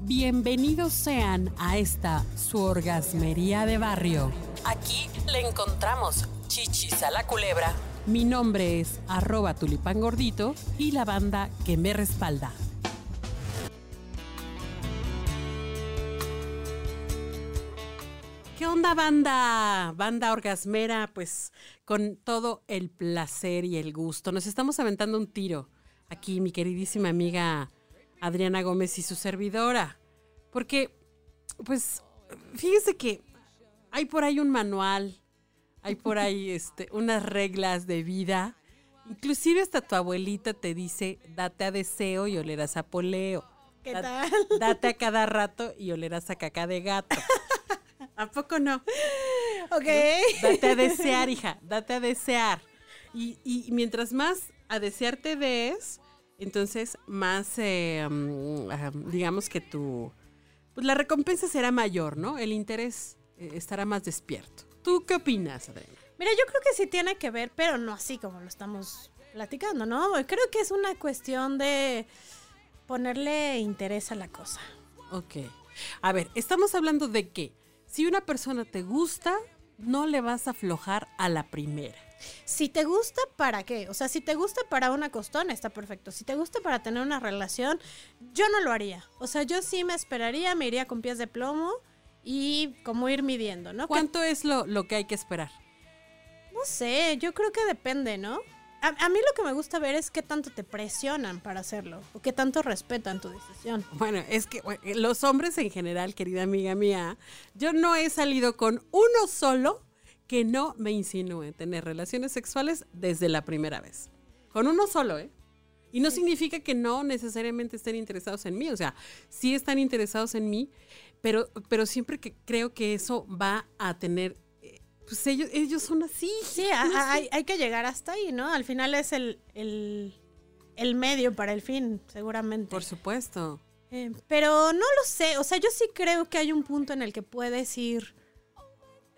Bienvenidos sean a esta su orgasmería de barrio. Aquí le encontramos chichis a la culebra. Mi nombre es arroba tulipán gordito y la banda que me respalda. ¿Qué onda banda? Banda orgasmera, pues con todo el placer y el gusto. Nos estamos aventando un tiro aquí, mi queridísima amiga Adriana Gómez y su servidora. Porque, pues, fíjese que hay por ahí un manual, hay por ahí este, unas reglas de vida. Inclusive hasta tu abuelita te dice, date a deseo y olerás a poleo. ¿Qué Da- tal? Date a cada rato y olerás a caca de gato. ¿A poco no? Ok. Date a desear, hija, date a desear. Y, y mientras más a desear te des, entonces más, eh, mm, ah, digamos que tu, pues la recompensa será mayor, ¿no? El interés eh, estará más despierto. ¿Tú qué opinas, Adriana? Mira, yo creo que sí tiene que ver, pero no así como lo estamos platicando, ¿no? Creo que es una cuestión de ponerle interés a la cosa. Ok. A ver, estamos hablando de que si una persona te gusta, no le vas a aflojar a la primera. Si te gusta, ¿para qué? O sea, si te gusta para una costón, está perfecto. Si te gusta para tener una relación, yo no lo haría. O sea, yo sí me esperaría, me iría con pies de plomo y como ir midiendo, ¿no? Que- ¿Cuánto es lo, lo que hay que esperar? no sé, yo creo que depende, ¿no? A, a mí lo que me gusta ver es qué tanto te presionan para hacerlo o qué tanto respetan tu decisión. Bueno, es que bueno, los hombres en general, querida amiga mía, yo no he salido con uno solo que no me insinúe tener relaciones sexuales desde la primera vez. Con uno solo, ¿eh? Y no significa que no necesariamente estén interesados en mí, o sea, sí están interesados en mí, pero, pero siempre que creo que eso va a tener, eh, pues ellos, ellos son así. Sí, a- hay, hay que llegar hasta ahí, ¿no? Al final es el, el, el medio para el fin, seguramente. Por supuesto. Eh, pero no lo sé, o sea, yo sí creo que hay un punto en el que puedes ir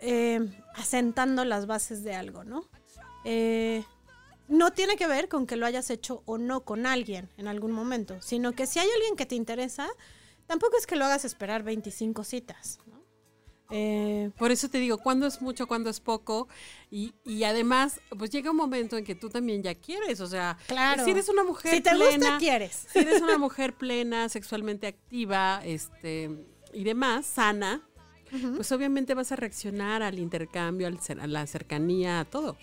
eh, asentando las bases de algo, ¿no? Eh, no tiene que ver con que lo hayas hecho o no con alguien en algún momento, sino que si hay alguien que te interesa, tampoco es que lo hagas esperar 25 citas, ¿no? Eh, Por eso te digo, cuándo es mucho, cuándo es poco. Y, y además, pues llega un momento en que tú también ya quieres. O sea, Claro. si eres una mujer Si te plena. gusta, quieres. Si eres una mujer plena, sexualmente activa, este, y demás, sana, pues obviamente vas a reaccionar al intercambio, al a la cercanía, a todo.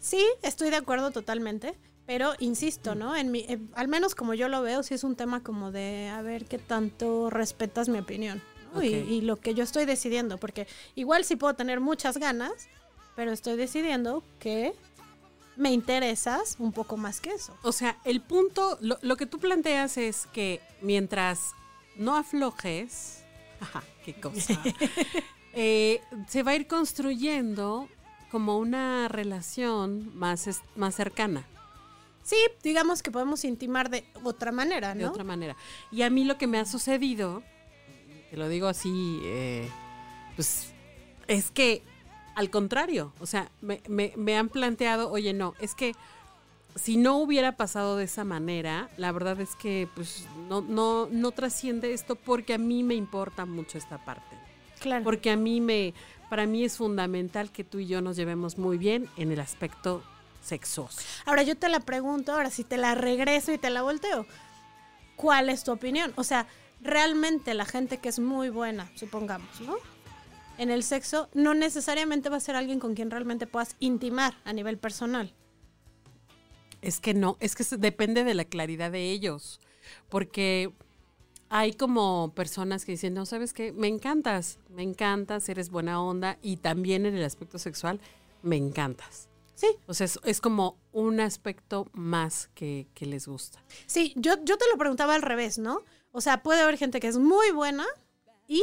Sí, estoy de acuerdo totalmente, pero insisto, ¿no? En mi, eh, al menos como yo lo veo, sí es un tema como de a ver qué tanto respetas mi opinión ¿no? Y- lo que yo estoy decidiendo, porque igual sí puedo tener muchas ganas, pero estoy decidiendo que me interesas un poco más que eso. O sea, el punto, lo, lo que tú planteas es que mientras no aflojes, qué cosa, eh, se va a ir construyendo como una relación más, más cercana, Sí, digamos que podemos intimar de otra manera, de ¿no? otra manera. Y a mí lo que me ha sucedido, te lo digo así, eh, pues es que al contrario, o sea, me, me- me han planteado, oye, no, es que si no hubiera pasado de esa manera, la verdad es que pues no, no, no trasciende esto porque a mí me importa mucho esta parte. Claro. Porque a mí me, para mí es fundamental que tú y yo nos llevemos muy bien en el aspecto sexoso. Ahora yo te la pregunto, ahora si te la regreso y te la volteo, ¿cuál es tu opinión? O sea, realmente la gente que es muy buena, supongamos, ¿no? En el sexo, no necesariamente va a ser alguien con quien realmente puedas intimar a nivel personal. Es que no, es que depende de la claridad de ellos. Porque hay como personas que dicen, no, ¿sabes qué? Me encantas, me encantas, eres buena onda y también en el aspecto sexual me encantas. Sí, O sea, es, es como un aspecto más que, que les gusta. sí, yo, yo te lo preguntaba al revés, ¿no? O sea, puede haber gente que es muy buena y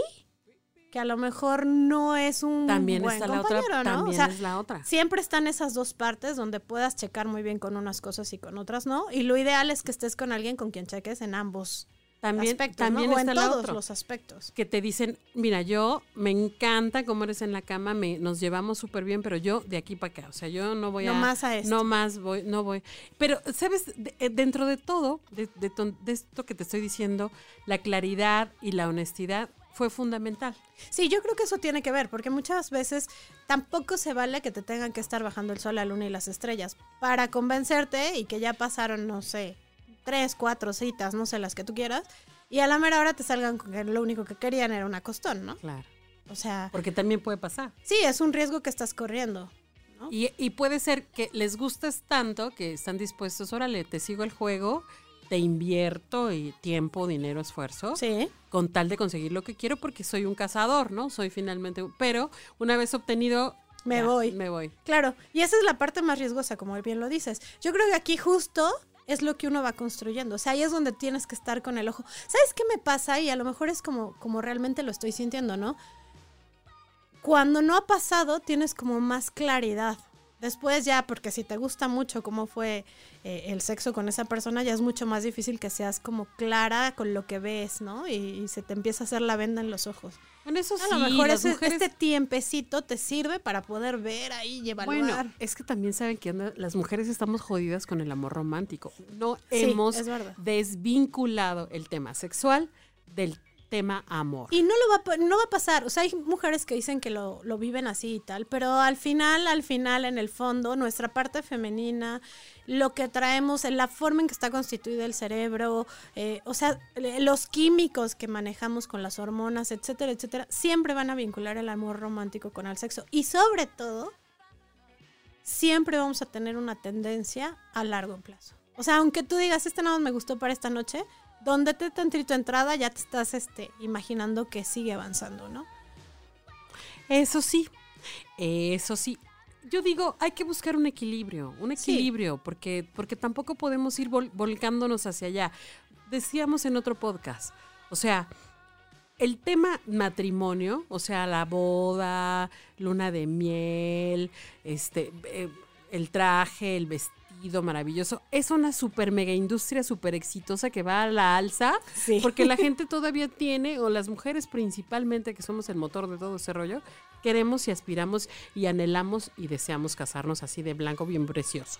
que a lo mejor no es un También buen está la otra, ¿no? también O sea, es la otra. Siempre están esas dos partes donde puedas checar muy bien con unas cosas y con otras no. Y lo ideal es que estés con alguien con quien cheques en ambos. también, aspectos, también ¿no? O está en la todos los aspectos. que te dicen, mira, yo me encanta cómo eres en la cama, me, nos llevamos súper bien, pero yo de aquí para acá, o sea, yo no voy No a... más a esto. No más voy, no voy. Pero, ¿sabes? De- eh, dentro de todo, de, de ton- de esto que te estoy diciendo, la claridad y la honestidad fue fundamental. Sí, yo creo que eso tiene que ver, porque muchas veces tampoco se vale que te tengan que estar bajando el sol, la luna y las estrellas para convencerte y que ya pasaron, no sé, tres, cuatro citas, no sé, las que tú quieras, y a la mera hora te salgan con que lo único que querían era una costón, ¿no? Claro. O sea, Porque también puede pasar. sí, es un riesgo que estás corriendo. ¿no? Y, y puede ser que les gustes tanto que están dispuestos, órale, te sigo el juego, te invierto y tiempo, dinero, esfuerzo, Sí, con tal de conseguir lo que quiero porque soy un cazador, ¿no? Soy finalmente, pero una vez obtenido, Me ya, voy. Me voy. claro. Y esa es la parte más riesgosa, como bien lo dices. Yo creo que aquí justo es lo que uno va construyendo. O sea, ahí es donde tienes que estar con el ojo. ¿Sabes qué me pasa? Y a lo mejor es como, como realmente lo estoy sintiendo, ¿no? Cuando no ha pasado, tienes como más claridad. Después ya, porque si te gusta mucho cómo fue eh, el sexo con esa persona, ya es mucho más difícil que seas como clara con lo que ves, ¿no? Y, y se te empieza a hacer la venda en los ojos. Bueno, eso A sí, lo mejor ese- mujeres- este tiempecito te sirve para poder ver ahí y evaluar. Bueno, es que también saben que anda- las mujeres estamos jodidas con el amor romántico. No Sí, hemos desvinculado el tema sexual del tema amor. Y no lo va, no va a pasar. O sea, hay mujeres que dicen que lo, lo viven así y tal, pero al final, al final, en el fondo, nuestra parte femenina, lo que traemos, la forma en que está constituido el cerebro, eh, o sea, los químicos que manejamos con las hormonas, etcétera, etcétera, siempre van a vincular el amor romántico con el sexo. Y sobre todo, siempre vamos a tener una tendencia a largo plazo. O sea, aunque tú digas, este nada más me gustó para esta noche, donde te tantito entrada ya te estás este, imaginando que sigue avanzando, ¿no? Eso sí, eso sí. Yo digo, hay que buscar un equilibrio, un Sí. equilibrio, porque, porque tampoco podemos ir vol- volcándonos hacia allá. Decíamos en otro podcast, o sea, el tema matrimonio, o sea, la boda, luna de miel, este, eh, el traje, el vestido maravilloso, es una super mega industria súper exitosa que va a la alza, Sí. porque la gente todavía tiene, o las mujeres principalmente, que somos el motor de todo ese rollo, queremos y aspiramos y anhelamos y deseamos casarnos así de blanco, bien precioso.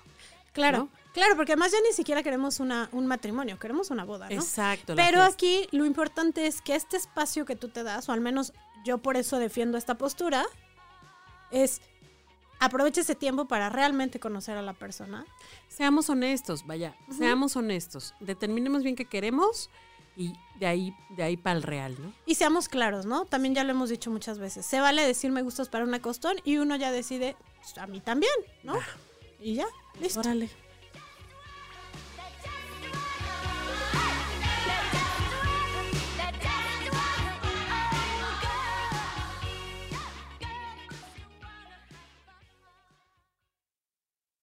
Claro, ¿no? claro, porque además ya ni siquiera queremos una, un matrimonio, queremos una boda, ¿no? Exacto. Pero aquí lo importante es que este espacio que tú te das, o al menos yo por eso defiendo esta postura, es aprovecha ese tiempo para realmente conocer a la persona. Seamos honestos, vaya, seamos honestos. Determinemos bien qué queremos y de ahí, de ahí para el real, ¿no? Y seamos claros, ¿no? También ya lo hemos dicho muchas veces. Se vale decir me gustas para una costón y uno ya decide, "Pues, a mí también, ¿no? Y ya, listo. Órale.